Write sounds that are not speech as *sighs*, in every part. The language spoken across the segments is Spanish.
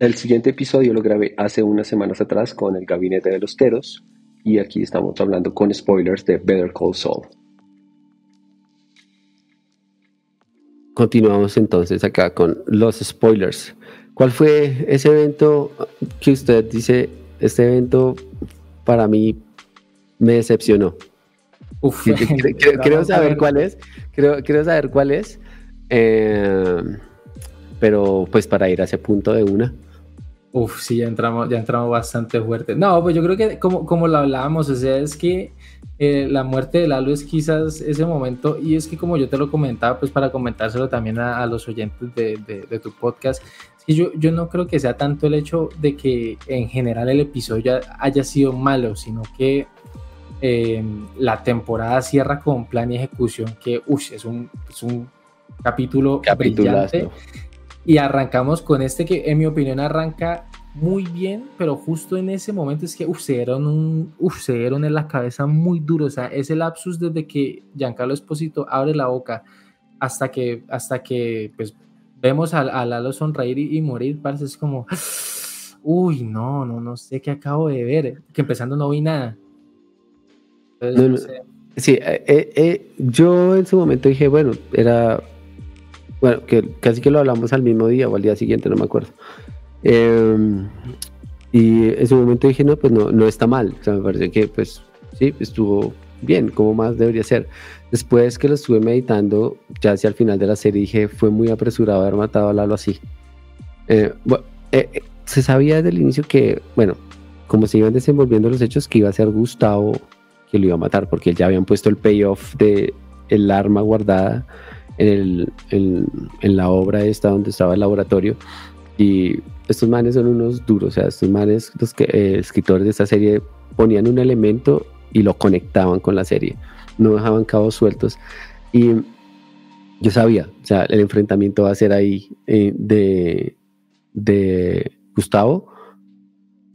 El siguiente episodio lo grabé hace unas semanas atrás con el Gabinete de los Teros y aquí estamos hablando con spoilers de Better Call Saul. Continuamos entonces acá con los spoilers. ¿Cuál fue ese evento que usted dice, este evento para mí me decepcionó? Uf, *laughs* creo, saber cuál es. Creo, quiero saber cuál es. Eh, pero pues para ir a ese punto de una. Uf, sí, ya entramos, ya entramos bastante fuerte. No, pues yo creo que como, como lo hablábamos, o sea, es que eh, la muerte de Lalo es quizás ese momento, y es que como yo te lo comentaba, pues para comentárselo también a, los oyentes de, de, tu podcast, es que yo, yo no creo que sea tanto el hecho de que en general el episodio haya sido malo, sino que eh, la temporada cierra con plan y ejecución que, uff, es un, es un capítulo brillante y arrancamos con este que en mi opinión arranca muy bien, pero justo en ese momento es que uf, se, dieron un, uf, se dieron en la cabeza muy duro. O sea, ese lapsus desde que Giancarlo Esposito abre la boca hasta que, hasta que pues, vemos a, Lalo sonreír y, morir, parece es como, uy, no, no, no sé qué acabo de ver. Que empezando no vi nada. Sí, eh, eh, eh, yo en su momento dije, bueno, era bueno, que casi que lo hablamos al mismo día o al día siguiente, no me acuerdo. Em, y en su momento dije, no, pues no, no está mal. O sea, me parece que, pues, sí, estuvo bien, como más debería ser. Después que lo estuve meditando, ya hacia el final de la serie, dije, fue muy apresurado haber matado a Lalo así. Eh, bueno, eh, eh, se sabía desde el inicio que, bueno, como se iban desenvolviendo los hechos, que iba a ser Gustavo que lo iba a matar, porque ya habían puesto el payoff de el arma guardada en, el, en, la obra esta donde estaba el laboratorio. Y estos manes son unos duros, o sea, estos manes, los eh, escritores de esta serie, ponían un elemento y lo conectaban con la serie, no dejaban cabos sueltos. Y yo sabía, o sea, el enfrentamiento va a ser ahí eh, de, de Gustavo,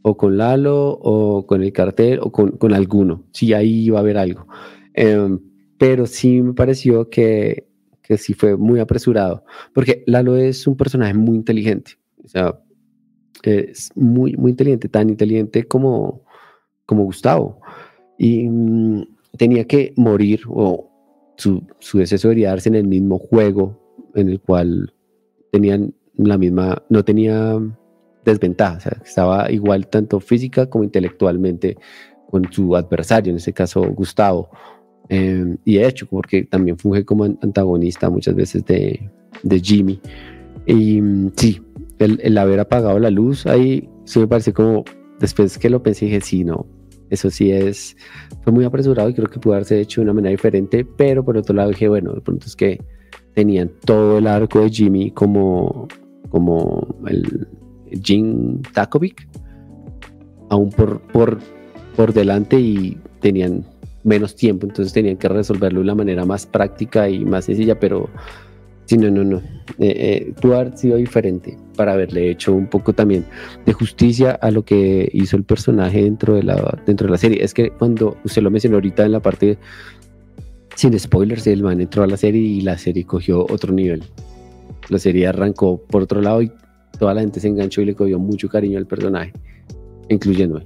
o con Lalo, o con el cartel, o con, con alguno. Sí, ahí iba a haber algo. Em, pero sí me pareció que que sí fue muy apresurado, porque Lalo es un personaje muy inteligente, o sea, es muy, muy inteligente, tan inteligente como, como Gustavo, y mm, tenía que morir o su, su deceso debería darse en el mismo juego en el cual tenían la misma, no tenía desventaja, o sea, estaba igual tanto física como intelectualmente con su adversario, en este caso Gustavo. Em, y de hecho, porque también funge como antagonista muchas veces de, de Jimmy. Y mm, sí, el, el, haber apagado la luz ahí sí me parece como, después que lo pensé, dije, sí, no, eso sí es, fue muy apresurado y creo que pudo haberse hecho de una manera diferente, pero por otro lado dije, bueno, de pronto es que tenían todo el arco de Jimmy como, como el Jim Takovic, aún por, por, por delante y tenían menos tiempo, entonces tenían que resolverlo de la manera más práctica y más sencilla, pero sí, no, no, no. Eh, eh, sido diferente para haberle hecho un poco también de justicia a lo que hizo el personaje dentro de la, dentro de la serie. Es que cuando usted lo mencionó ahorita en la parte sin spoilers, el man entró a la serie y la serie cogió otro nivel. La serie arrancó por otro lado y toda la gente se enganchó y le cogió mucho cariño al personaje, incluyéndome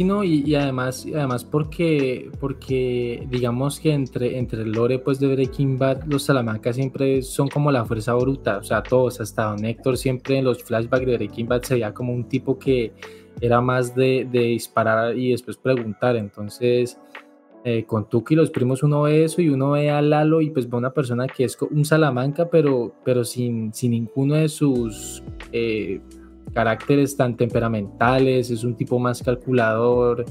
y, además, además porque, porque digamos que entre, entre el lore pues, de Breaking Bad, los Salamanca siempre son como la fuerza bruta, o sea, todos, hasta Don Héctor, siempre en los flashbacks de Breaking Bad se veía como un tipo que era más de, de disparar y después preguntar, entonces... Eh, con Tuki los primos uno ve eso y uno ve a Lalo y pues ve una persona que es un Salamanca pero, pero sin, sin ninguno de sus eh, caracteres tan temperamentales, es un tipo más calculador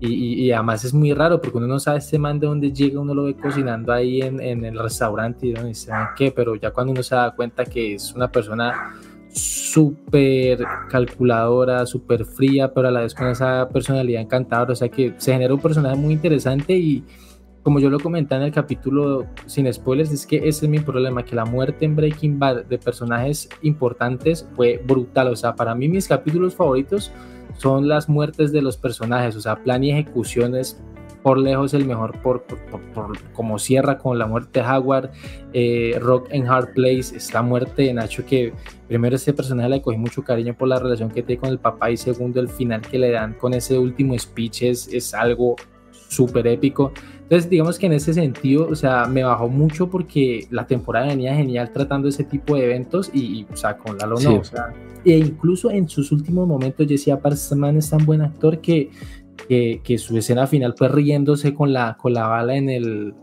y, además es muy raro porque uno no sabe este man de dónde llega, uno lo ve cocinando ahí en, el restaurante y dice, ¿qué? Pero ya cuando uno se da cuenta que es una persona súper calculadora, súper fría, pero a la vez con esa personalidad encantadora, o sea que se genera un personaje muy interesante y como yo lo comenté en el capítulo sin spoilers, es que ese es mi problema, que la muerte en Breaking Bad de personajes importantes fue brutal. O sea, para mí mis capítulos favoritos son las muertes de los personajes, o sea, plan y ejecuciones por lejos el mejor por, por, como cierra con la muerte de Howard, eh, Rock and Hard Place, esta muerte de Nacho que primero este personaje le cogí mucho cariño por la relación que tiene con el papá y segundo el final que le dan con ese último speech es, es algo súper épico. Entonces, digamos que en ese sentido, o sea, me bajó mucho porque la temporada venía genial tratando ese tipo de eventos y, o sea, con Lalo no, o sea, e incluso en sus últimos momentos, yo decía, es tan buen actor que que, su escena final fue riéndose con la, con la bala en el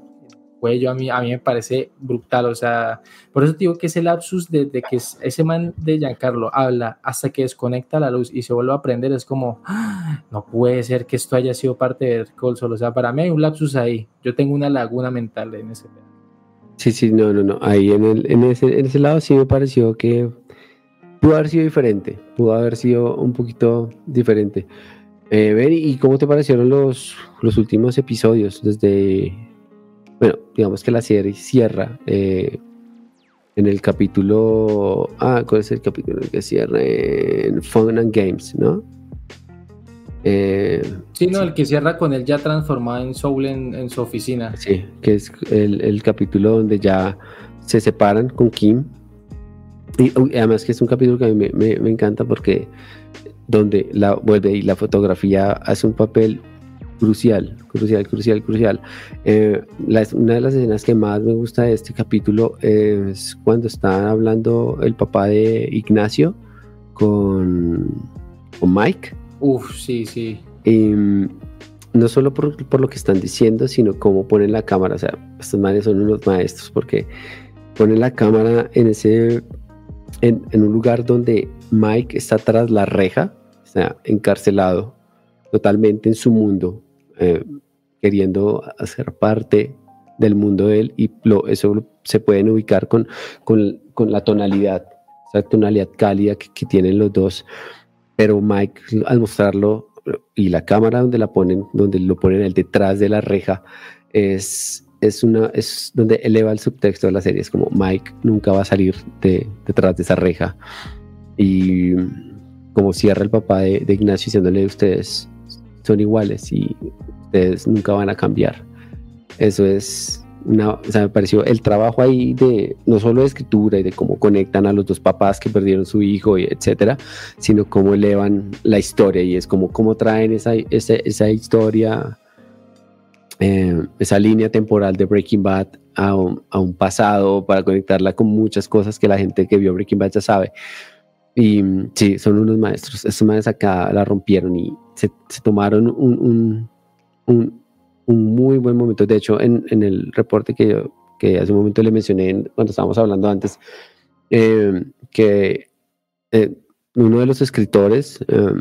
cuello, a mí, a mí me parece brutal, o sea, por eso digo que ese lapsus de, que ese man de Giancarlo habla hasta que desconecta la luz y se vuelve a prender, es como, ¡Ah! no puede ser que esto haya sido parte de Call Solo, o sea, para mí hay un lapsus ahí, yo tengo una laguna mental en ese Sí, sí, no, no, no, ahí en, el, en, ese, en ese lado sí me pareció que pudo haber sido diferente, pudo haber sido un poquito diferente. Eh, ¿y cómo te parecieron los, los últimos episodios? Desde, bueno, digamos que la serie cierra eh, en el capítulo, ah, ¿cuál es el capítulo que cierra? En Fun and Games, ¿no? Eh, sí, no, el que cierra con él ya transformado en Soul en, su oficina. Sí, que es el, capítulo donde ya se separan con Kim. Y además que es un capítulo que a mí me, me encanta porque donde la vuelve y la fotografía hace un papel crucial, crucial, crucial, crucial. Eh, una de las escenas que más me gusta de este capítulo es cuando está hablando el papá de Ignacio con, con Mike. Uf, sí, sí. Y, no solo por, por, lo que están diciendo, sino cómo ponen la cámara. O sea, estos manes son unos maestros porque ponen la cámara en ese en, en un lugar donde Mike está tras la reja sea, encarcelado totalmente en su mundo, eh, queriendo hacer parte del mundo de él y eso se pueden ubicar con, con, con, la tonalidad, esa tonalidad cálida que, tienen los dos, pero Mike al mostrarlo y la cámara donde la ponen, donde lo ponen el detrás de la reja, es, es, una, es donde eleva el subtexto de la serie, es como Mike nunca va a salir de, detrás de esa reja y como cierra el papá de, Ignacio diciéndole ustedes son iguales y ustedes nunca van a cambiar. Eso es una, o sea, me pareció el trabajo ahí de no solo de escritura y de cómo conectan a los dos papás que perdieron su hijo, y etcétera, sino cómo elevan la historia y es como cómo traen esa, esa, esa historia, eh, esa línea temporal de Breaking Bad a un, a un pasado para conectarla con muchas cosas que la gente que vio Breaking Bad ya sabe. Y sí, son unos maestros. Estos maestros acá la rompieron y se, tomaron un, un, un, muy buen momento. De hecho, en, en el reporte que, que hace un momento le mencioné cuando estábamos hablando antes, eh, que eh, uno de los escritores, eh,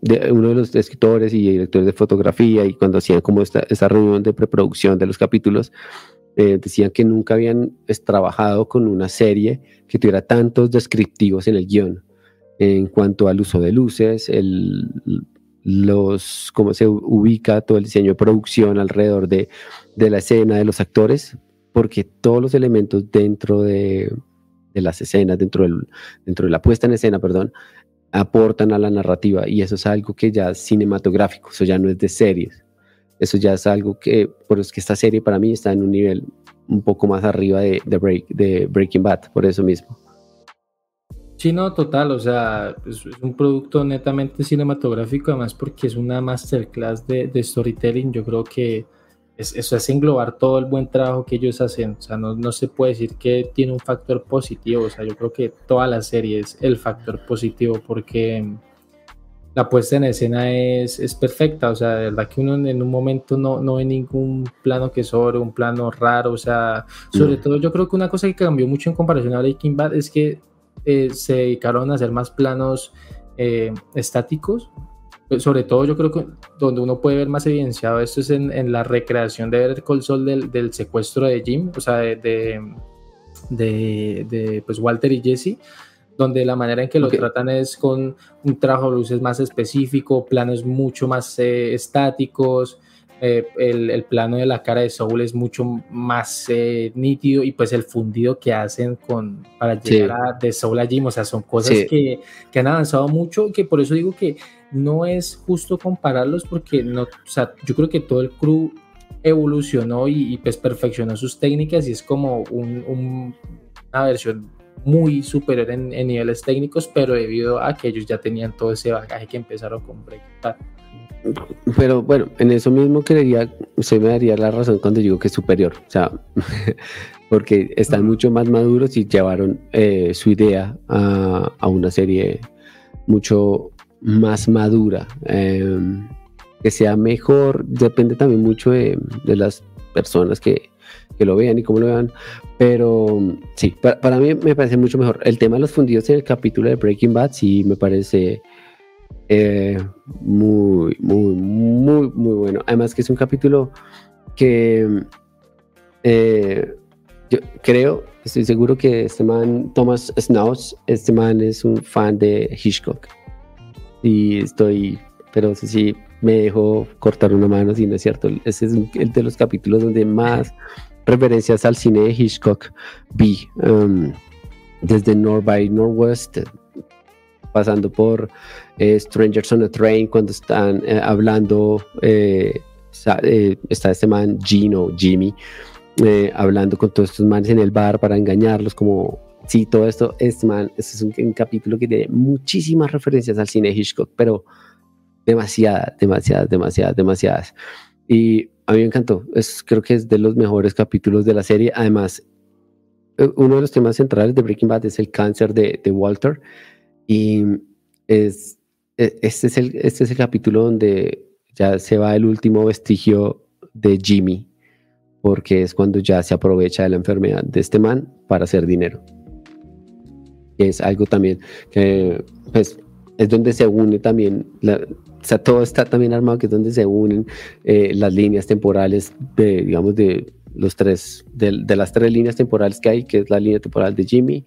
de, uno de los escritores y directores de fotografía, y cuando hacían como esta, esta reunión de preproducción de los capítulos, decían que nunca habían trabajado con una serie que tuviera tantos descriptivos en el guion en cuanto al uso de luces, el, los, cómo se ubica todo el diseño de producción alrededor de, de la escena, de los actores, porque todos los elementos dentro de, de las escenas, dentro, del, dentro de la puesta en escena, perdón, aportan a la narrativa y eso es algo que ya es cinematográfico, eso ya no es de series, eso ya es algo que, por es que esta serie para mí está en un nivel un poco más arriba de, de, break, de Breaking Bad, por eso mismo. Sí, no, total, o sea, es, un producto netamente cinematográfico, además porque es una masterclass de, storytelling, yo creo que eso es englobar todo el buen trabajo que ellos hacen, o sea, no, no, se puede decir que tiene un factor positivo, o sea, yo creo que toda la serie es el factor positivo porque la puesta en escena es, es perfecta, o sea, de verdad que uno en un momento no, no ve ningún plano que sobre, un plano raro, o sea, sobre todo yo creo que una cosa que cambió mucho en comparación a Breaking Bad es que eh, se dedicaron a hacer más planos eh, estáticos. Pues, sobre todo yo creo que donde uno puede ver más evidenciado esto es en, la recreación de ver Call Sol del, del, secuestro de Jim, o sea, de, de, pues Walter y Jesse, donde la manera en que lo tratan es con un trabajo de luces más específico, planos mucho más eh, estáticos, eh, el, plano de la cara de Soul es mucho más eh, nítido y pues el fundido que hacen con, para llegar a, de Soul a Jim, o sea, son cosas que, que, han avanzado mucho, que por eso digo que no es justo compararlos porque no, o sea, yo creo que todo el crew evolucionó y, pues perfeccionó sus técnicas y es como una versión muy superior en, niveles técnicos, pero debido a que ellos ya tenían todo ese bagaje que empezaron con Bad. Pero bueno, en eso mismo creería, usted me daría la razón cuando digo que es superior, o sea, *laughs* porque están mucho más maduros y llevaron eh, su idea a, a, una serie mucho más madura. Em, que sea mejor, depende también mucho de, de las personas que, que, lo vean y cómo lo vean, pero sí, para, para, mí me parece mucho mejor. El tema de los fundidos en el capítulo de Breaking Bad sí me parece eh, muy, muy, muy, muy bueno. Además que es un capítulo que eh, yo creo, estoy seguro que este man, Thomas Snows, este man es un fan de Hitchcock. Y estoy, pero sí, sí me dejó cortar una mano, si no es cierto. Ese es el de los capítulos donde más referencias al cine de Hitchcock vi. Um, desde North by Northwest, pasando por eh, Strangers on a Train, cuando están eh, hablando, eh, está este man Gino, Jimmy, hablando con todos estos manes en el bar para engañarlos, como, sí, todo esto, este man, este es un, capítulo que tiene muchísimas referencias al cine de Hitchcock, pero demasiadas, demasiadas, demasiadas, demasiadas. Y a mí me encantó, es, creo que es de los mejores capítulos de la serie, además, uno de los temas centrales de Breaking Bad es el cáncer de, de Walter y es, e, este, es el, este es el capítulo donde ya se va el último vestigio de Jimmy, porque es cuando ya se aprovecha de la enfermedad de este man para hacer dinero. Es algo también que, pues, es donde se une también, o sea, todo está también armado, que es donde se unen eh, las líneas temporales de, digamos, de los tres, de, de, las tres líneas temporales que hay, que es la línea temporal de Jimmy,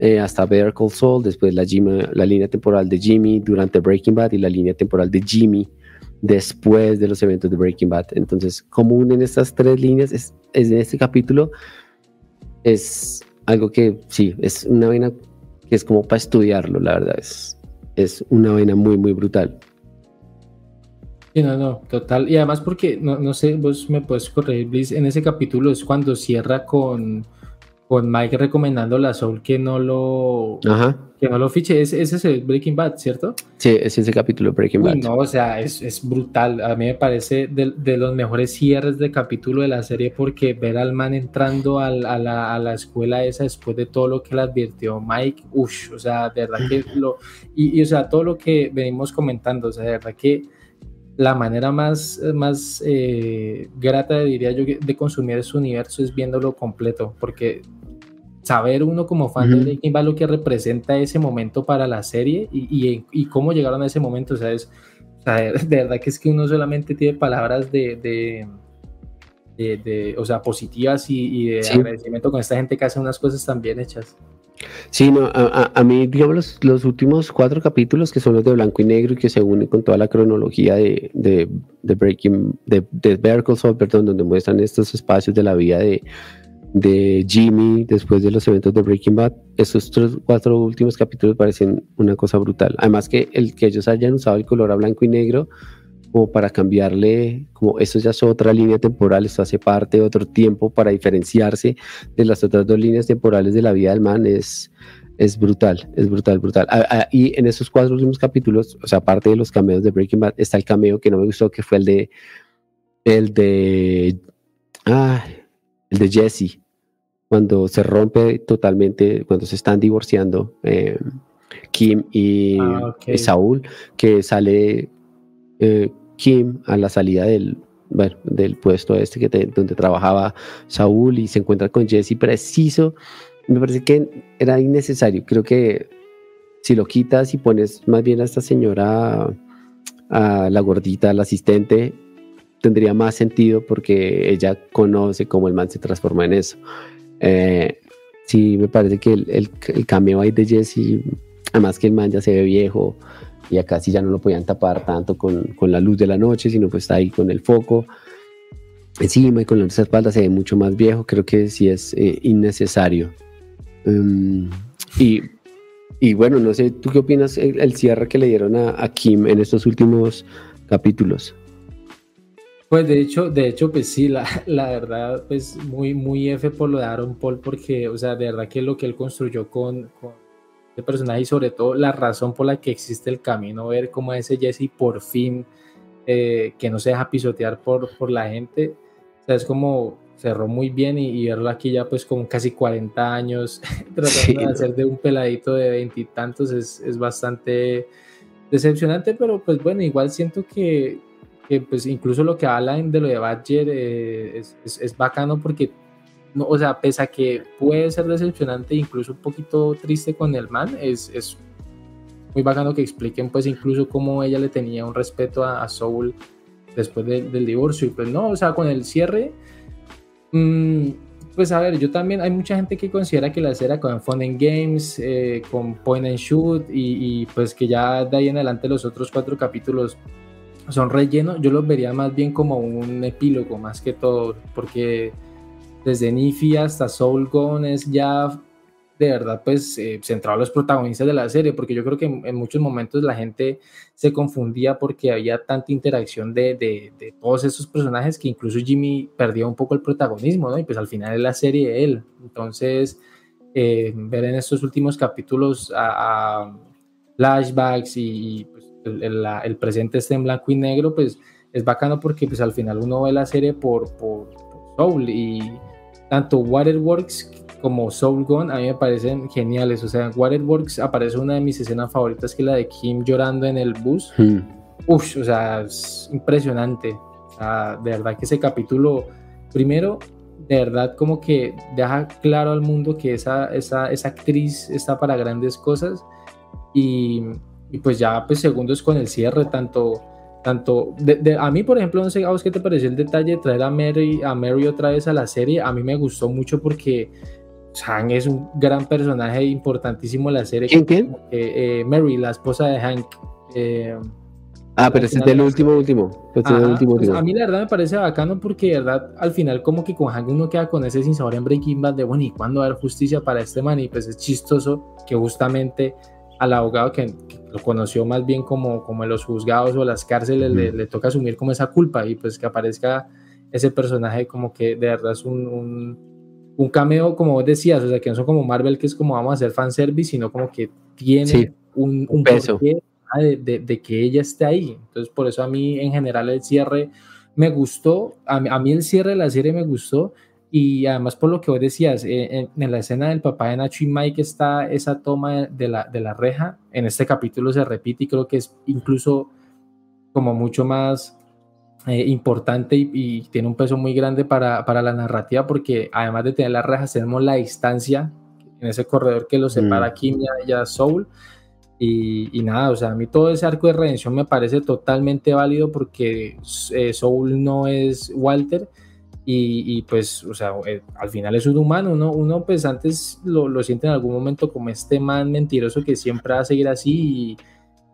eh, hasta Better Call Saul, después la, la línea temporal de Jimmy durante Breaking Bad y la línea temporal de Jimmy después de los eventos de Breaking Bad. Entonces, común en estas tres líneas es, en este capítulo es algo que sí, es una vaina que es como para estudiarlo, la verdad, es, es una vaina muy, muy brutal. No, no, total. Y además porque, no, no sé, vos me puedes corregir, Bliss, en ese capítulo es cuando cierra con con Mike recomendando la Soul que no lo que no lo fiche. Ese, es el Breaking Bad, ¿cierto? Sí, es ese capítulo Breaking Bad. no, o sea, es, es, brutal. A mí me parece de, de, los mejores cierres de capítulo de la serie porque ver al man entrando a, la, a, la, escuela esa después de todo lo que le advirtió Mike, uff, o sea, de verdad que *sighs* lo... Y, o sea, todo lo que venimos comentando, o sea, de verdad que la manera más, más eh, grata, diría yo, de consumir ese universo es viéndolo completo, porque saber uno como fan de Breaking Bad lo que representa ese momento para la serie y, y, cómo llegaron a ese momento, o sea, es, *laughs* de verdad que es que uno solamente tiene palabras de, de, de, o sea, positivas y, de agradecimiento con esta gente que hace unas cosas tan bien hechas. Sí, no, a, mí, digamos, los, los, últimos cuatro capítulos, que son los de blanco y negro y que se unen con toda la cronología de, de, de Breaking, de, de Better perdón, donde muestran estos espacios de la vida de, de Jimmy después de los eventos de Breaking Bad, esos tres, cuatro últimos capítulos parecen una cosa brutal. Además que el que ellos hayan usado el color a blanco y negro como para cambiarle, como eso ya es otra línea temporal, esto hace parte de otro tiempo para diferenciarse de las otras dos líneas temporales de la vida del man, es, es brutal, es brutal, brutal. Ah, ah, y en esos cuatro últimos capítulos, o sea, aparte de los cameos de Breaking Bad, está el cameo que no me gustó, que fue el de, el de, ah, el de Jesse, cuando se rompe totalmente, cuando se están divorciando eh, Kim y, ah, Saúl, que sale eh, Kim a la salida del, del puesto este que donde trabajaba Saúl y se encuentra con Jesse preciso. Me parece que era innecesario. Creo que si lo quitas y pones más bien a esta señora, a la gordita, la asistente, tendría más sentido porque ella conoce cómo el man se transforma en eso. Eh, sí, me parece que el, el, cameo ahí de Jesse, además que el man ya se ve viejo y acá sí ya no lo podían tapar tanto con, con la luz de la noche, sino pues está ahí con el foco encima y con la espalda se ve mucho más viejo, creo que sí es eh, innecesario. Um, y, y, bueno, no sé, ¿tú qué opinas el, cierre que le dieron a, a, Kim en estos últimos capítulos? Pues de hecho, de hecho, pues sí, la, la, verdad, pues muy, muy F por lo de Aaron Paul, porque, o sea, de verdad que lo que él construyó con, con este personaje y sobre todo la razón por la que existe el camino, ver cómo ese Jesse por fin, eh, que no se deja pisotear por, por la gente, o sea, es como cerró muy bien y, verlo aquí ya pues con casi 40 años *laughs* tratando de hacer de un peladito de veintitantos es, es bastante decepcionante, pero pues bueno, igual siento que que pues incluso lo que hablan de lo de Badger eh, es, es, bacano porque, no, o sea, pese a que puede ser decepcionante, incluso un poquito triste con el man, es, es muy bacano que expliquen pues incluso cómo ella le tenía un respeto a, Soul después del divorcio. Y pues no, o sea, con el cierre, mmm, pues a ver, yo también, hay mucha gente que considera que la serie con Fun and Games, eh, con Point and Shoot y, y, pues que ya de ahí en adelante los otros cuatro capítulos son relleno, yo los vería más bien como un epílogo más que todo, porque desde Nifi hasta Soul Gone es ya de verdad pues eh, centrado a los protagonistas de la serie, porque yo creo que en, muchos momentos la gente se confundía porque había tanta interacción de, de, todos esos personajes que incluso Jimmy perdió un poco el protagonismo, ¿no? Y pues al final es la serie de él. Entonces, eh, ver en estos últimos capítulos a, flashbacks y, pues, el, presente esté en blanco y negro, pues es bacano porque pues al final uno ve la serie por, por, Soul y tanto Waterworks como Soul Gone a mí me parecen geniales. O sea, Waterworks aparece una de mis escenas favoritas que es la de Kim llorando en el bus. Hmm. Uf, o sea, es impresionante. O sea, de verdad que ese capítulo, primero, de verdad como que deja claro al mundo que esa, esa, esa actriz está para grandes cosas y y pues ya, pues segundos con el cierre, tanto, tanto, de, a mí por ejemplo, no sé a vos qué te pareció el detalle de traer a Mary, a Mary otra vez a la serie, a mí me gustó mucho porque Hank es un gran personaje importantísimo en la serie. ¿Quién, quién? Eh, Mary, la esposa de Hank. Eh, ah, pero ese es del último, último. Pues a mí la verdad me parece bacano porque de verdad al final como que con Hank uno queda con ese sin sabor en Breaking Bad de bueno, ¿y cuándo va a haber justicia para este man? Y pues es chistoso que justamente al abogado que, lo conoció más bien como, como en los juzgados o las cárceles le, toca asumir como esa culpa y pues que aparezca ese personaje como que de verdad es un, un, cameo como vos decías, o sea que no son como Marvel que es como vamos a hacer fanservice, sino como que tiene un, un, peso. de, de, que ella esté ahí. Entonces por eso a mí en general el cierre me gustó, a, a mí el cierre de la serie me gustó y además por lo que vos decías, eh, en, la escena del papá de Nacho y Mike está esa toma de la, de la reja, en este capítulo se repite y creo que es incluso como mucho más eh, importante y, tiene un peso muy grande para, para, la narrativa porque además de tener las rejas tenemos la distancia en ese corredor que lo separa mm. Kim y a Soul. Y, y, nada, o sea, a mí todo ese arco de redención me parece totalmente válido porque eh, Soul no es Walter y, pues, o sea, eh, al final es un humano, ¿no? Uno pues antes lo, lo, siente en algún momento como este man mentiroso que siempre va a seguir así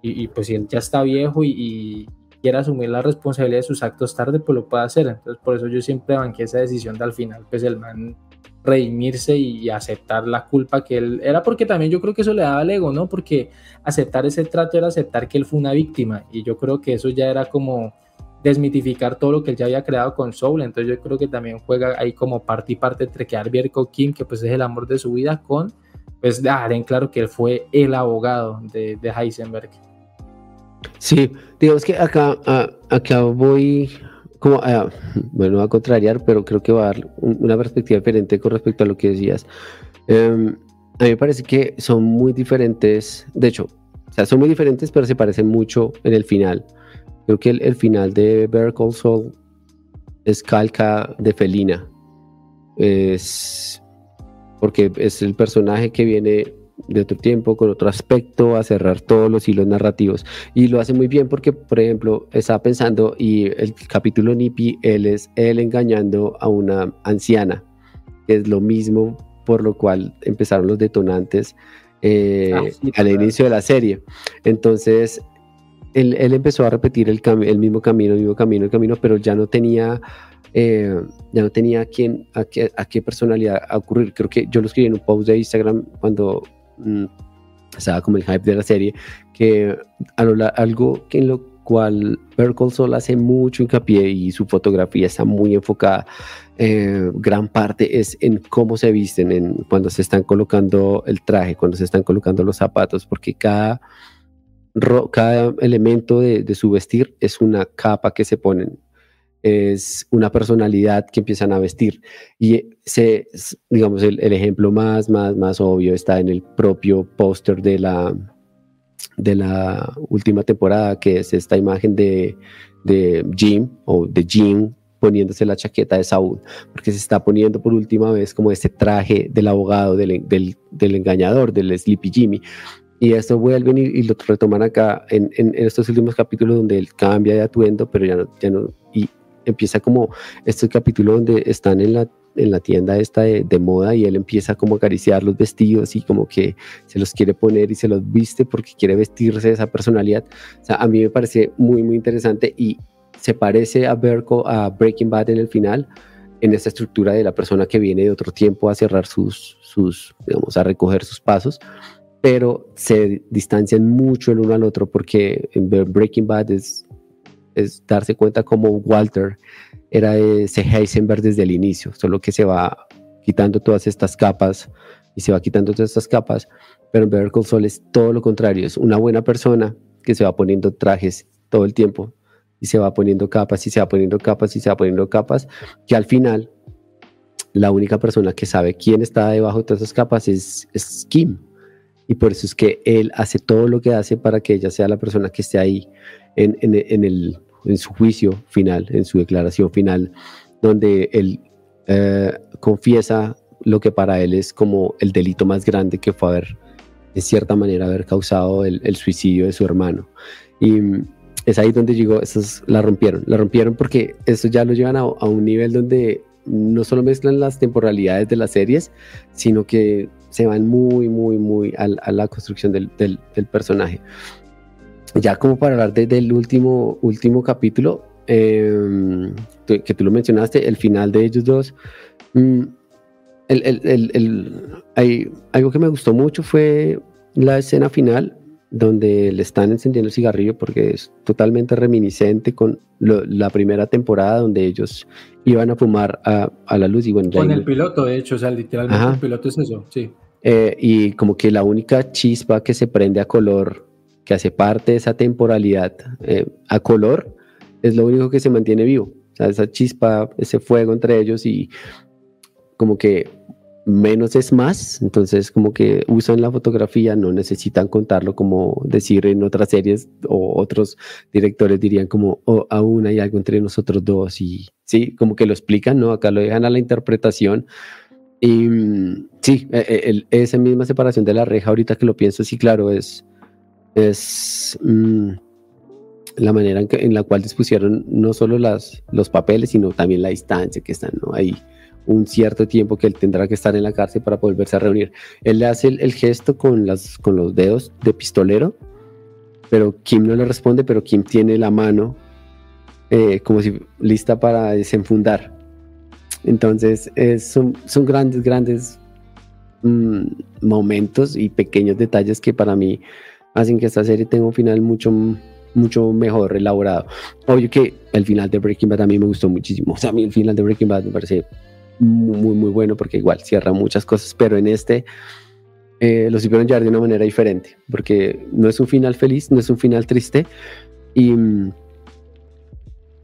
y, y pues si él ya está viejo y, quiere asumir la responsabilidad de sus actos tarde, pues lo puede hacer. Entonces por eso yo siempre banqué esa decisión de al final, pues el man redimirse y aceptar la culpa que él era porque también yo creo que eso le daba el ego, ¿no? Porque aceptar ese trato era aceptar que él fue una víctima y yo creo que eso ya era como desmitificar todo lo que él ya había creado con Soul. Entonces yo creo que también juega ahí como parte y parte entre quedar bien con Kim, que pues es el amor de su vida, con pues dejar en claro que él fue el abogado de, de Heisenberg. Sí, digamos que acá, acá voy como, a, bueno, a contrariar, pero creo que va a dar una perspectiva diferente con respecto a lo que decías. Em, a mí me parece que son muy diferentes, de hecho, o sea, son muy diferentes, pero se parecen mucho en el final. Creo que el, final de Better Call Saul es calca de Felina. Es porque es el personaje que viene de otro tiempo, con otro aspecto, a cerrar todos los hilos narrativos. Y lo hace muy bien porque, por ejemplo, estaba pensando, y el capítulo Nipi, él es él engañando a una anciana, que es lo mismo por lo cual empezaron los detonantes eh, ah, al inicio de la serie. Entonces, él, empezó a repetir el, el, mismo camino, el mismo camino, el camino, pero ya no tenía, eh, ya no tenía quién, a qué, a qué personalidad a ocurrir. Creo que yo lo escribí en un post de Instagram cuando mm, estaba como el hype de la serie, que algo que en lo cual Berkel solo hace mucho hincapié y su fotografía está muy enfocada. Eh, gran parte es en cómo se visten, en cuando se están colocando el traje, cuando se están colocando los zapatos, porque cada, cada elemento de, de su vestir es una capa que se ponen es una personalidad que empiezan a vestir. Y se, digamos, el, ejemplo más, más, más obvio está en el propio póster de la, de la última temporada, que es esta imagen de, de Jim o de Jim poniéndose la chaqueta de Saúl, porque se está poniendo por última vez como este traje del abogado, del, del, del engañador, del Sleepy Jimmy. Y esto vuelven y, y, lo retoman acá en, en, estos últimos capítulos donde él cambia de atuendo, pero ya no, ya no y empieza como este capítulo donde están en la, en la tienda esta de, moda y él empieza como a acariciar los vestidos y como que se los quiere poner y se los viste porque quiere vestirse de esa personalidad. A mí me parece muy, muy interesante y se parece a, Berko, a Breaking Bad en el final, en esta estructura de la persona que viene de otro tiempo a cerrar sus, sus digamos, a recoger sus pasos pero se distancian mucho el uno al otro porque en Breaking Bad es darse cuenta como Walter era ese Heisenberg desde el inicio, solo que se va quitando todas estas capas y se va quitando todas estas capas, pero en Better Call es todo lo contrario, es una buena persona que se va poniendo trajes todo el tiempo y se va poniendo capas y se va poniendo capas y se va poniendo capas, que al final la única persona que sabe quién está debajo de todas esas capas es, es Kim. Y por eso es que él hace todo lo que hace para que ella sea la persona que esté ahí en, en, en el, en su juicio final, en su declaración final, donde él eh, confiesa lo que para él es como el delito más grande que fue haber, de cierta manera, haber causado el, suicidio de su hermano. Y es ahí donde llegó, estos la rompieron, la rompieron porque eso ya lo llevan a, un nivel donde no solo mezclan las temporalidades de las series, sino que se van muy, muy, muy a, la construcción del, del, del personaje ya como para hablar del último, último capítulo, em, que tú lo mencionaste, el final de ellos dos, mm, hay, algo que me gustó mucho fue la escena final donde le están encendiendo el cigarrillo porque es totalmente reminiscente con la primera temporada donde ellos iban a fumar a, la luz y bueno, con el piloto de hecho, o sea, literalmente el piloto es eso, sí. Eh, y como que la única chispa que se prende a color que hace parte de esa temporalidad eh, a color, es lo único que se mantiene vivo. O sea, esa chispa, ese fuego entre ellos y como que menos es más, entonces como que usan la fotografía, no necesitan contarlo como decir en otras series o otros directores dirían como oh, aún hay algo entre nosotros dos y sí, como que lo explican, ¿no? Acá lo dejan a la interpretación y mm, sí, e, e, esa misma separación de la reja ahorita que lo pienso, sí, claro, es es mm, la manera en, la cual dispusieron no solo las, los papeles, sino también la distancia que están, ¿no? Hay un cierto tiempo que él tendrá que estar en la cárcel para volverse a reunir. Él le hace el, gesto con, las, con los dedos de pistolero, pero Kim no le responde, pero Kim tiene la mano eh, como si lista para desenfundar. Entonces, son, son grandes, grandes mm, momentos y pequeños detalles que para mí hacen que esta serie tenga un final mucho, mucho mejor elaborado. Obvio que el final de Breaking Bad a mí me gustó muchísimo. O sea, a mí el final de Breaking Bad me parece muy, muy bueno porque igual cierra muchas cosas, pero en este eh, lo supieron llevar de una manera diferente, porque no es un final feliz, no es un final triste. Y mm,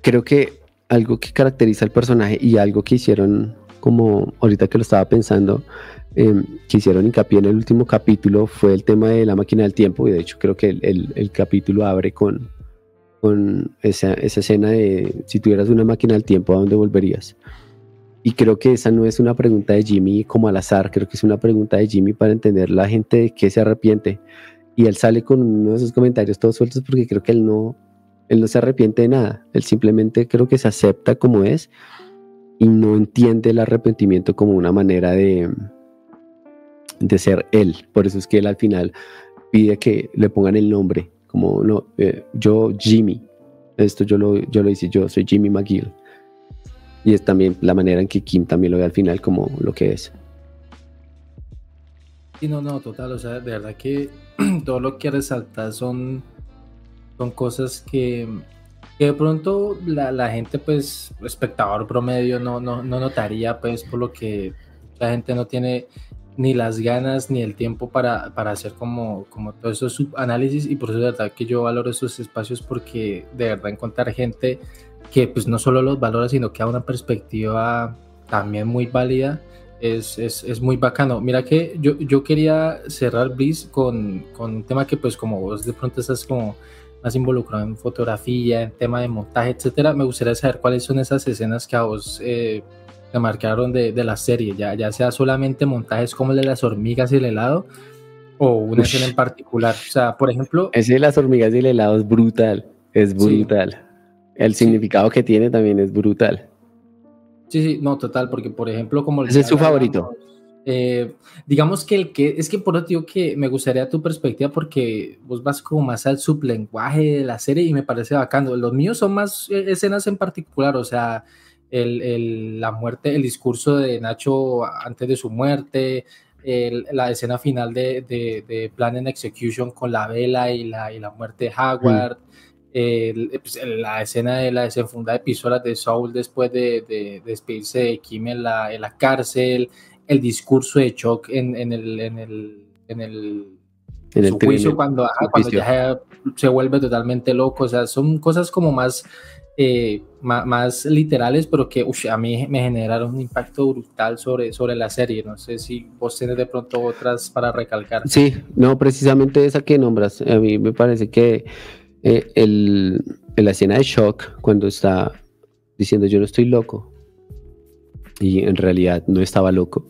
creo que algo que caracteriza al personaje y algo que hicieron, como ahorita que lo estaba pensando, eh, que hicieron hincapié en el último capítulo fue el tema de la máquina del tiempo y de hecho creo que el, el, capítulo abre con, con esa, esa, escena de si tuvieras una máquina del tiempo, ¿a dónde volverías? Y creo que esa no es una pregunta de Jimmy como al azar, creo que es una pregunta de Jimmy para entender la gente de qué se arrepiente. Y él sale con uno de esos comentarios todos sueltos porque creo que él no, él no se arrepiente de nada, él simplemente creo que se acepta como es y no entiende el arrepentimiento como una manera de, de ser él. Por eso es que él al final pide que le pongan el nombre, como no, eh, yo Jimmy. Esto yo lo, yo lo hice, yo soy Jimmy McGill. Y es también la manera en que Kim también lo ve al final como lo que es. Sí, no, no, total, o sea, de verdad que *clears throat* todo lo que resalta son son cosas que, de pronto la, gente, pues, espectador promedio no, no, no notaría, pues, por lo que la gente no tiene ni las ganas ni el tiempo para, para hacer como, como todo eso análisis y por eso de verdad que yo valoro esos espacios porque de verdad encontrar gente que pues no solo los valora sino que da una perspectiva también muy válida es, es, es, muy bacano. Mira que yo, yo quería cerrar Bliss con, con un tema que pues como vos de pronto estás como más involucrado en fotografía, en tema de montaje, etcétera, me gustaría saber cuáles son esas escenas que a vos eh, te marcaron de, de, la serie, ya, ya sea solamente montajes como el de las hormigas y el helado, o una escena en particular. O sea, por ejemplo... Ese de las hormigas y el helado es brutal, es brutal. El significado que tiene también es brutal. Sí, sí, no, total, porque por ejemplo, como... Ese es su favorito. Eh, digamos que el que, es que por otro digo que me gustaría tu perspectiva porque vos vas como más al sublenguaje de la serie y me parece bacano. Los míos son más eh, escenas en particular, o sea, el, la muerte, el discurso de Nacho antes de su muerte, la escena final de, de, Plan and Execution con la vela y la, y la muerte de Howard. Mm. Pues, la escena de la desenfundada de pistolas de Saul después de, de, despedirse de Kim en la, en la, cárcel, el discurso de Chuck en, en el, en el, en el, en el juicio cuando, cuando ya se vuelve totalmente loco, o sea, son cosas como más, eh, más, literales, pero que a mí me generaron un impacto brutal sobre, sobre la serie. No sé si vos tenés de pronto otras para recalcar. Sí, no, precisamente esa que nombras, a mí me parece que eh, el, la escena de shock, cuando está diciendo yo no estoy loco, y en realidad no estaba loco,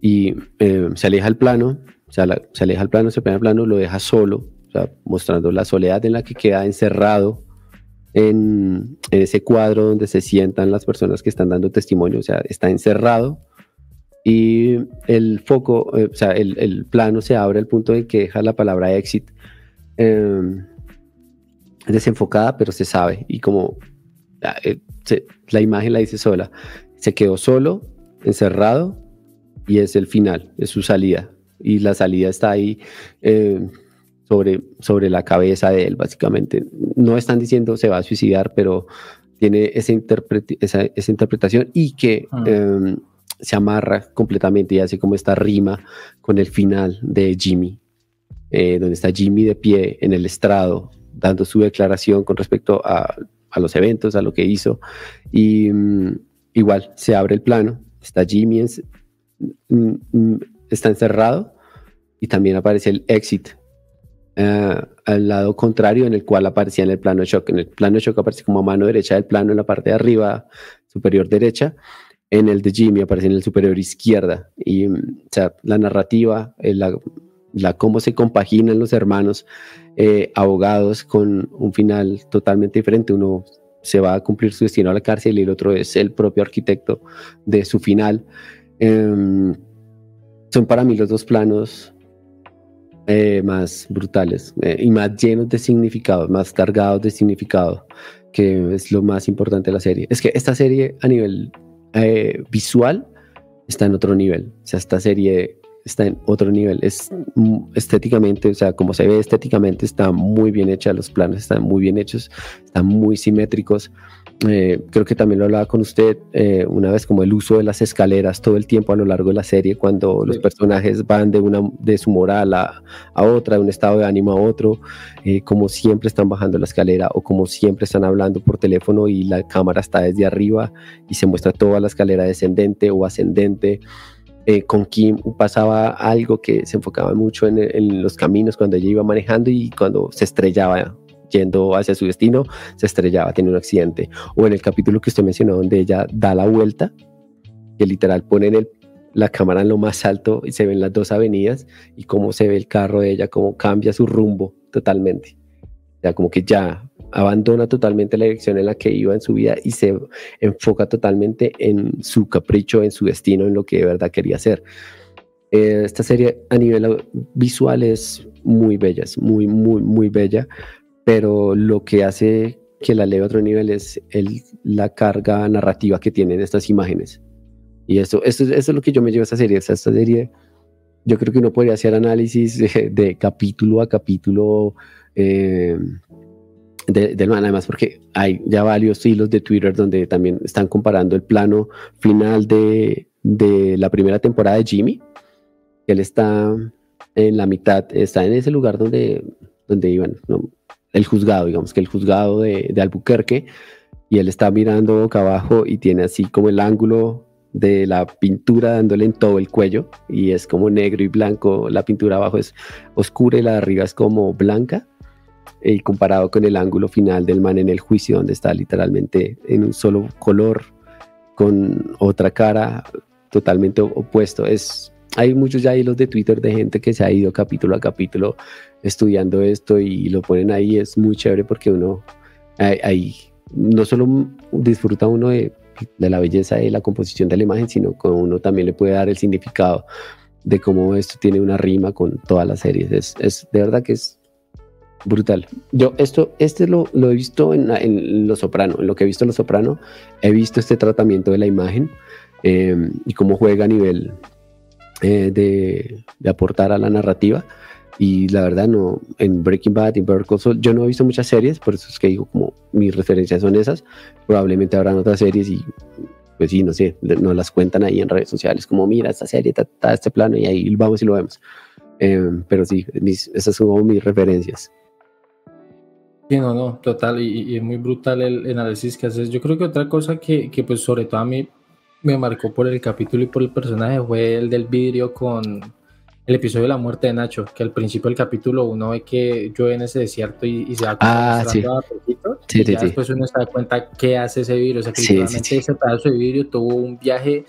y eh, se aleja al plano, se aleja al plano, se pone al plano, lo deja solo, mostrando la soledad en la que queda encerrado en, ese cuadro donde se sientan las personas que están dando testimonio, o sea, está encerrado y el foco, eh, o sea, el, plano se abre al punto en que deja la palabra exit. Eh, desenfocada, pero se sabe. Y como eh, la imagen la dice sola, se quedó solo, encerrado, y es el final, es su salida. Y la salida está ahí eh, sobre, sobre la cabeza de él, básicamente. No están diciendo se va a suicidar, pero tiene esa, esa, interpretación y que ah. em, se amarra completamente y hace como esta rima con el final de Jimmy, eh, donde está Jimmy de pie en el estrado, dando su declaración con respecto a, los eventos, a lo que hizo. Y mm, igual se abre el plano, está Jimmy, mm, mm, está encerrado y también aparece el exit eh, al lado contrario en el cual aparecía en el plano de shock. En el plano de shock aparece como mano derecha del plano en la parte de arriba, superior derecha. En el de Jimmy aparece en el superior izquierda. Y sea, la narrativa, eh, la, la cómo se compaginan los hermanos eh, abogados con un final totalmente diferente. Uno se va a cumplir su destino a la cárcel y el otro es el propio arquitecto de su final. Em, son para mí los dos planos eh, más brutales eh, y más llenos de significado, más cargados de significado, que es lo más importante de la serie. Es que esta serie a nivel visual está en otro nivel. O sea, esta serie está en otro nivel. Es estéticamente, o sea, como se ve estéticamente, está muy bien hecha, los planos están muy bien hechos, están muy simétricos. Eh, creo que también lo hablaba con usted eh, una vez, como el uso de las escaleras todo el tiempo a lo largo de la serie, cuando los personajes van de, una, de su moral a, a otra, de un estado de ánimo a otro, eh, como siempre están bajando la escalera o como siempre están hablando por teléfono y la cámara está desde arriba y se muestra toda la escalera descendente o ascendente. Eh, con Kim pasaba algo que se enfocaba mucho en, los caminos cuando ella iba manejando y cuando se estrellaba yendo hacia su destino, se estrellaba, tiene un accidente. O en el capítulo que usted mencionó, donde ella da la vuelta, que literal ponen la cámara en lo más alto y se ven las dos avenidas y cómo se ve el carro de ella, cómo cambia su rumbo totalmente. O sea, como que ya abandona totalmente la dirección en la que iba en su vida y se enfoca totalmente en su capricho, en su destino, en lo que de verdad quería hacer. Eh, esta serie a nivel visual es muy bella, es muy, muy, muy bella, pero lo que hace que la lea a otro nivel es la carga narrativa que tienen estas imágenes. Y eso, eso, es lo que yo me llevo a esta serie. esta serie, yo creo que uno podría hacer análisis de, capítulo a capítulo. Eh, del man, además porque hay ya varios hilos de Twitter donde también están comparando el plano final de, de la primera temporada de Jimmy, él está en la mitad, está en ese lugar donde, donde iban, el juzgado, digamos que el juzgado de, de Albuquerque, y él está mirando boca abajo y tiene así como el ángulo de la pintura dándole en todo el cuello y es como negro y blanco, la pintura abajo es oscura y la de arriba es como blanca y comparado con el ángulo final del man en el juicio donde está literalmente en un solo color con otra cara totalmente opuesto. Es, hay muchos ya hilos de Twitter de gente que se ha ido capítulo a capítulo estudiando esto y lo ponen ahí. Es muy chévere porque uno ahí no solo disfruta uno de, la belleza de la composición de la imagen, sino que uno también le puede dar el significado de cómo esto tiene una rima con todas las series. Es, es de verdad que es brutal. Yo esto, este lo, lo he visto en, en Lo Soprano, en lo que he visto en Lo Soprano, he visto este tratamiento de la imagen em, y cómo juega a nivel eh, de, de, aportar a la narrativa. Y la verdad, no, en Breaking Bad y Better Call yo no he visto muchas series, por eso es que digo, como mis referencias son esas. Probablemente habrán otras series y, pues sí, no sé, nos las cuentan ahí en redes sociales, como mira, esta serie está, este plano y ahí vamos y lo vemos. Em, pero sí, esas son como mis referencias. Sí, no, no, total, y, es muy brutal el análisis que haces. Yo creo que otra cosa que, que, pues sobre todo a mí me marcó por el capítulo y por el personaje fue el del vidrio con el episodio de la muerte de Nacho, que al principio del capítulo uno ve que llueve en ese desierto y, se da cuenta ah, sí. poquito, sí, y después uno se da cuenta qué hace ese vidrio, o sea que literalmente ese pedazo de vidrio tuvo un viaje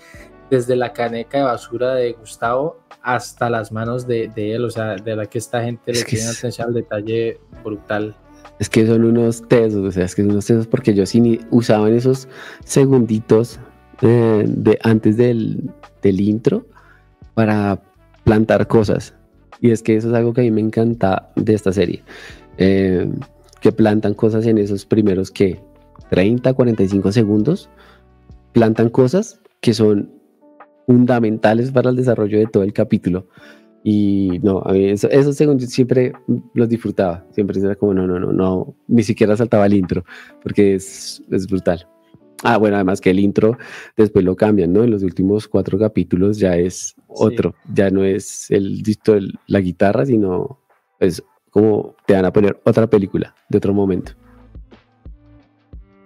desde la caneca de basura de Gustavo hasta las manos de, de él, o sea, de la que esta gente le tiene atención al detalle brutal. Es que son unos tesos, o sea, es que son unos tesos porque yo sí usaban esos segunditos eh, de antes del, del, intro para plantar cosas. Y es que eso es algo que a mí me encanta de esta serie. Eh, que plantan cosas en esos primeros que 30, 45 segundos. Plantan cosas que son fundamentales para el desarrollo de todo el capítulo. Y no, a mí eso, eso según yo siempre los disfrutaba. Siempre era como, no, no, no, no, ni siquiera saltaba el intro, porque es, es brutal. Ah, bueno, además que el intro después lo cambian, ¿no? En los últimos cuatro capítulos ya es otro, ya no es el disco la guitarra, sino es como te van a poner otra película de otro momento.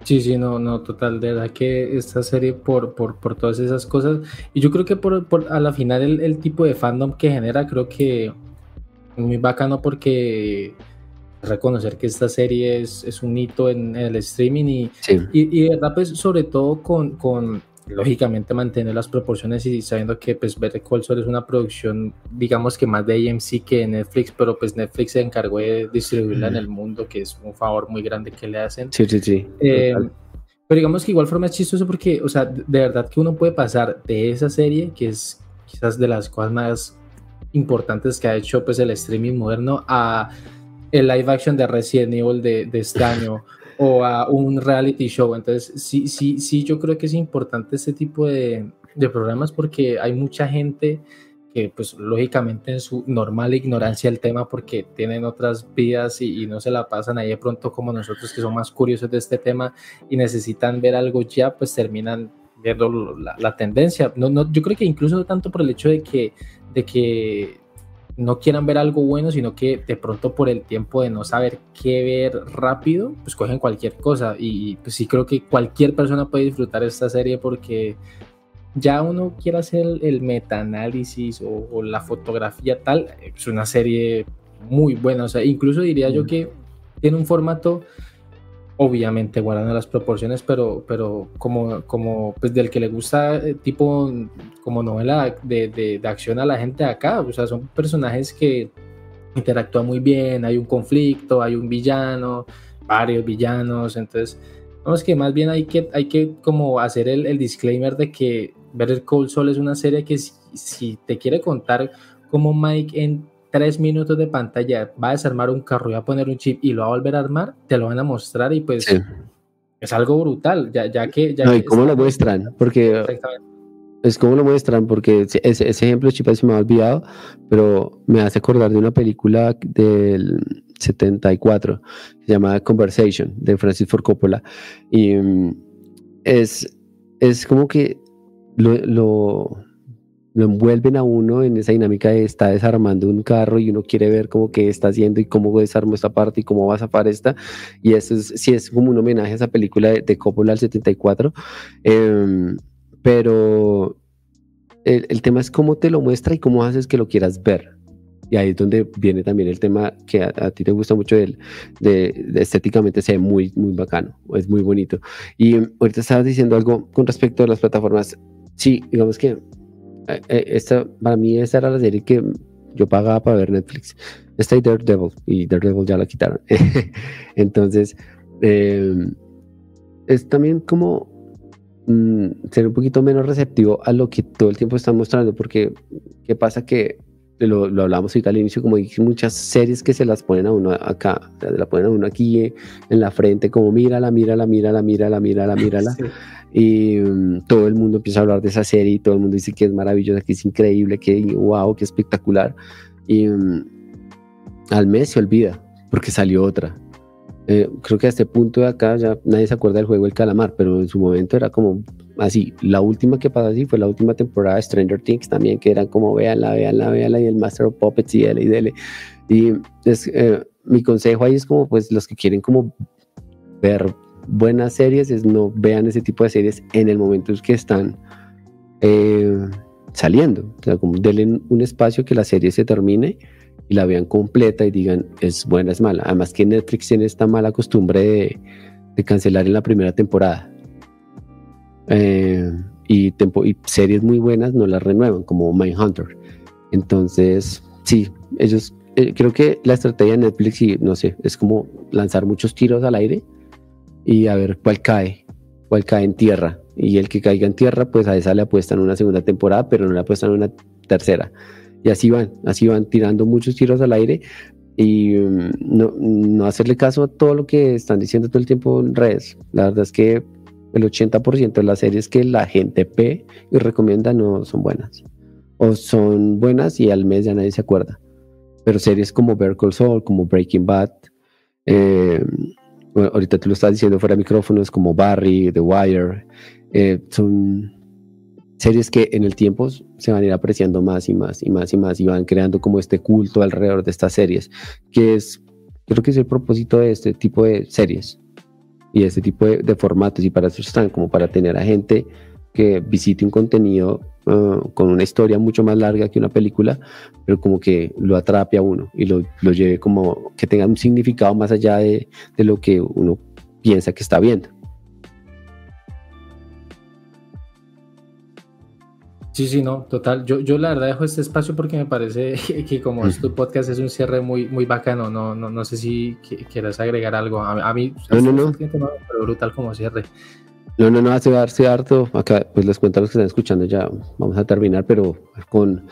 Sí, sí, no, no, total, de verdad que esta serie por, por, por todas esas cosas, y yo creo que por, por a la final el, el, tipo de fandom que genera, creo que es muy bacano porque reconocer que esta serie es, es un hito en, el streaming y, y, y, de verdad, pues sobre todo con, con lógicamente mantener las proporciones y sabiendo que pues Better Call Saul es una producción digamos que más de AMC que Netflix, pero pues Netflix se encargó de distribuirla en el mundo, que es un favor muy grande que le hacen. Sí, sí, sí. Eh, pero digamos que igual forma es chistoso porque, o sea, de verdad que uno puede pasar de esa serie, que es quizás de las cosas más importantes que ha hecho pues el streaming moderno, a el live action de Resident Evil de, de este año *laughs* o a un reality show. Entonces, sí, sí, sí, yo creo que es importante este tipo de, de programas porque hay mucha gente que pues lógicamente en su normal ignorancia del tema porque tienen otras vidas y, no se la pasan ahí de pronto como nosotros que son más curiosos de este tema y necesitan ver algo ya, pues terminan viendo la, la tendencia. No, no, yo creo que incluso tanto por el hecho de que, de que no quieran ver algo bueno, sino que de pronto por el tiempo de no saber qué ver rápido, pues cogen cualquier cosa. Y pues sí creo que cualquier persona puede disfrutar esta serie porque ya uno quiere hacer el, metaanálisis o, o, la fotografía tal, es una serie muy buena. O sea, incluso diría yo mm. que tiene un formato obviamente guardando las proporciones, pero, pero como, como pues del que le gusta eh, tipo como novela de, de, de, acción a la gente de acá, o sea, son personajes que interactúan muy bien, hay un conflicto, hay un villano, varios villanos, entonces, vamos que más bien hay que, hay que como hacer el, el disclaimer de que Better Call Saul es una serie que si, si te quiere contar como Mike en tres minutos de pantalla, va a desarmar un carro y va a poner un chip y lo va a volver a armar, te lo van a mostrar y pues es algo brutal, ya, ya que... Ya no, ¿y cómo lo muestran? Porque... Es como lo muestran, porque ese, ejemplo chip se me ha olvidado, pero me hace acordar de una película del 74, se llama Conversation, de Francis Ford Coppola. Y mm, es, es como que lo, lo, envuelven a uno en esa dinámica de estar desarmando un carro y uno quiere ver cómo que está haciendo y cómo desarmo esta parte y cómo va a zafar esta. Y eso es, sí es como un homenaje a esa película de, Coppola al 74. Em, pero el, el, tema es cómo te lo muestra y cómo haces que lo quieras ver. Y ahí es donde viene también el tema que a, ti te gusta mucho de, de, estéticamente se ve muy, muy bacano, es muy bonito. Y ahorita estabas diciendo algo con respecto a las plataformas. Sí, digamos que eh, eh, esta, para mí esta era la serie que yo pagaba para ver Netflix. Está ahí Daredevil y Daredevil ya la quitaron. *laughs* Entonces, em, es también como mm, ser un poquito menos receptivo a lo que todo el tiempo están mostrando, porque ¿qué pasa? Que lo, lo hablamos ahorita al inicio, como dije, muchas series que se las ponen a uno acá, se la ponen a uno aquí eh, en la frente, como mírala, mírala, mírala, mírala, mírala, mírala. *laughs* Y um, todo el mundo empieza a hablar de esa serie y todo el mundo dice que es maravillosa, que es increíble, que wow, que espectacular. Y um, al mes se olvida porque salió otra. Eh, creo que a este punto de acá ya nadie se acuerda del juego El Calamar, pero en su momento era como así. La última que pasó así fue la última temporada de Stranger Things también, que eran como véanla, véanla, véanla, y el Master of Puppets y dele y dele. Y es, eh, mi consejo ahí es como, pues, los que quieren como ver buenas series, es no vean ese tipo de series en el momento en que están eh, saliendo. O sea, como denle un espacio que la serie se termine y la vean completa y digan es buena, es mala. Además que Netflix tiene esta mala costumbre de, cancelar en la primera temporada. Eh, y, y, series muy buenas no las renuevan, como Mindhunter. Entonces, sí, ellos, eh, creo que la estrategia de Netflix, y no sé, es como lanzar muchos tiros al aire y a ver cuál cae, cuál cae en tierra. Y el que caiga en tierra, pues a esa le apuestan una segunda temporada, pero no le apuestan una tercera. Y así van, así van tirando muchos tiros al aire y mm, no, no hacerle caso a todo lo que están diciendo todo el tiempo en redes. La verdad es que el 80% de las series que la gente ve y recomienda no son buenas. O son buenas y al mes ya nadie se acuerda. Pero series como Bear Call Saul, como Breaking Bad, eh, ahorita tú lo estás diciendo fuera de micrófonos, como Barry, The Wire, eh, son series que en el tiempo se van a ir apreciando más y más y más y más y van creando como este culto alrededor de estas series, que es, creo que es el propósito de este tipo de series y este tipo de, formatos y para eso están, como para tener a gente que visite un contenido uh, con una historia mucho más larga que una película, pero como que lo atrape a uno y lo, lo lleve como que tenga un significado más allá de, de lo que uno piensa que está viendo. Sí, sí, no, total. Yo, yo la verdad dejo este espacio porque me parece *laughs* que como este podcast es un cierre muy, muy bacano, no, no, no sé si quieras agregar algo. A, mí, no, no, no. Pero brutal como cierre. No, no, no, hace darse harto. Acá, pues les cuento a los que están escuchando, ya vamos a terminar, pero con,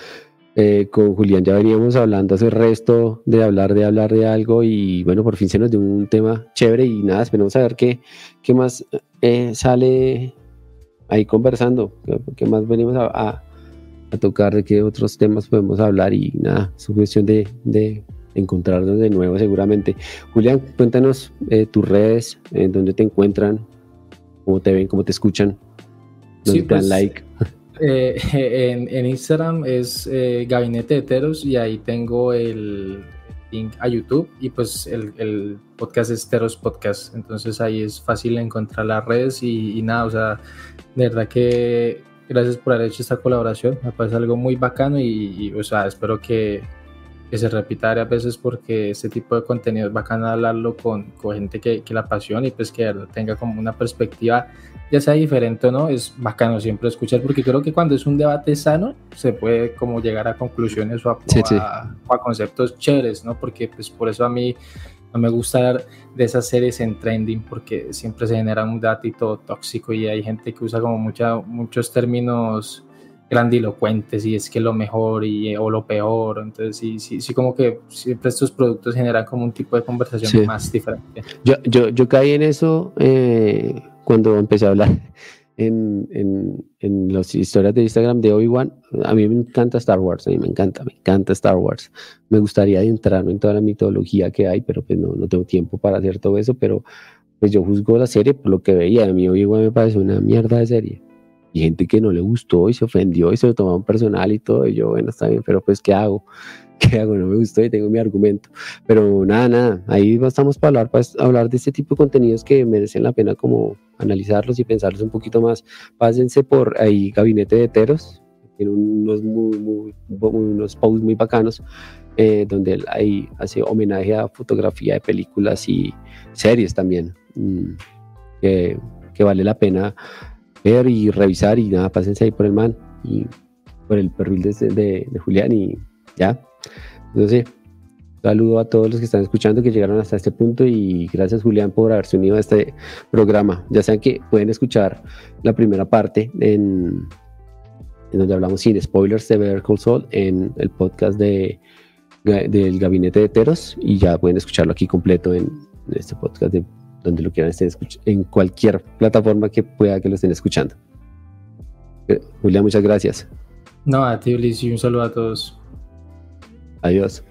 eh, con Julián ya veníamos hablando hace resto de hablar, de hablar de algo y bueno, por fin se nos dio un tema chévere y nada, esperemos a ver qué, qué más eh, sale ahí conversando, qué más venimos a, tocar, de qué otros temas podemos hablar y nada, es cuestión de, de encontrarnos de nuevo seguramente. Julián, cuéntanos eh, tus redes, en dónde te encuentran, cómo te ven, cómo te escuchan, dónde te dan pues, like. *laughs* Eh, *laughs* en, Instagram es eh, Gabinete de y ahí tengo el link a YouTube y pues el, podcast es Teros Podcast, entonces ahí es fácil encontrar las redes y, y nada, o sea, de verdad que gracias por haber hecho esta colaboración. Me parece algo muy bacano y, o sea, espero que, que, se repita varias veces porque este tipo de contenido es bacano hablarlo con, con gente que, que, la apasiona y pues que tenga como una perspectiva, ya sea diferente o no, es bacano siempre escuchar porque creo que cuando es un debate sano se puede como llegar a conclusiones o a, o a conceptos chéveres, ¿no? Porque pues por eso a mí no me gusta de esas series en trending porque siempre se genera un datito tóxico y hay gente que usa como mucha, muchos términos grandilocuentes y es que lo mejor y, o lo peor. Entonces, sí, sí, sí, como que siempre estos productos generan como un tipo de conversación más diferente. Yo, yo, yo caí en eso eh, cuando empecé a hablar *laughs* en, en, en las historias de Instagram de Obi-Wan. A mí me encanta Star Wars, a mí me encanta, me encanta Star Wars. Me gustaría adentrarme en toda la mitología que hay, pero pues no, no tengo tiempo para hacer todo eso, pero pues yo juzgo la serie por lo que veía. A mí Obi-Wan me parece una mierda de serie. Y gente que no le gustó y se ofendió y se lo tomaron personal y todo. Y yo, bueno, está bien, pero pues, ¿qué hago? *laughs* ¿Qué hago? No me gustó y tengo mi argumento. Pero nada, nada, ahí estamos para hablar, para hablar de este tipo de contenidos que merecen la pena como analizarlos y pensarlos un poquito más. Pásense por ahí Gabinete de Heteros, tiene unos, muy, muy, unos posts muy bacanos eh, donde él ahí hace homenaje a fotografía de películas y series también, mm, que, que, vale la pena ver y revisar y nada, pásense ahí por el man y por el perfil de, de, de Julián y ya. Entonces, saludo a todos los que están escuchando que llegaron hasta este punto y gracias Julián por haberse unido a este programa. Ya saben que pueden escuchar la primera parte en, en donde hablamos sin spoilers de Better Call Saul en el podcast de, del Gabinete de Teros y ya pueden escucharlo aquí completo en, este podcast de donde lo quieran estén en cualquier plataforma que pueda que lo estén escuchando. Eh, Julián, muchas gracias. No, a ti, Ulises, y un saludo a todos. Adiós.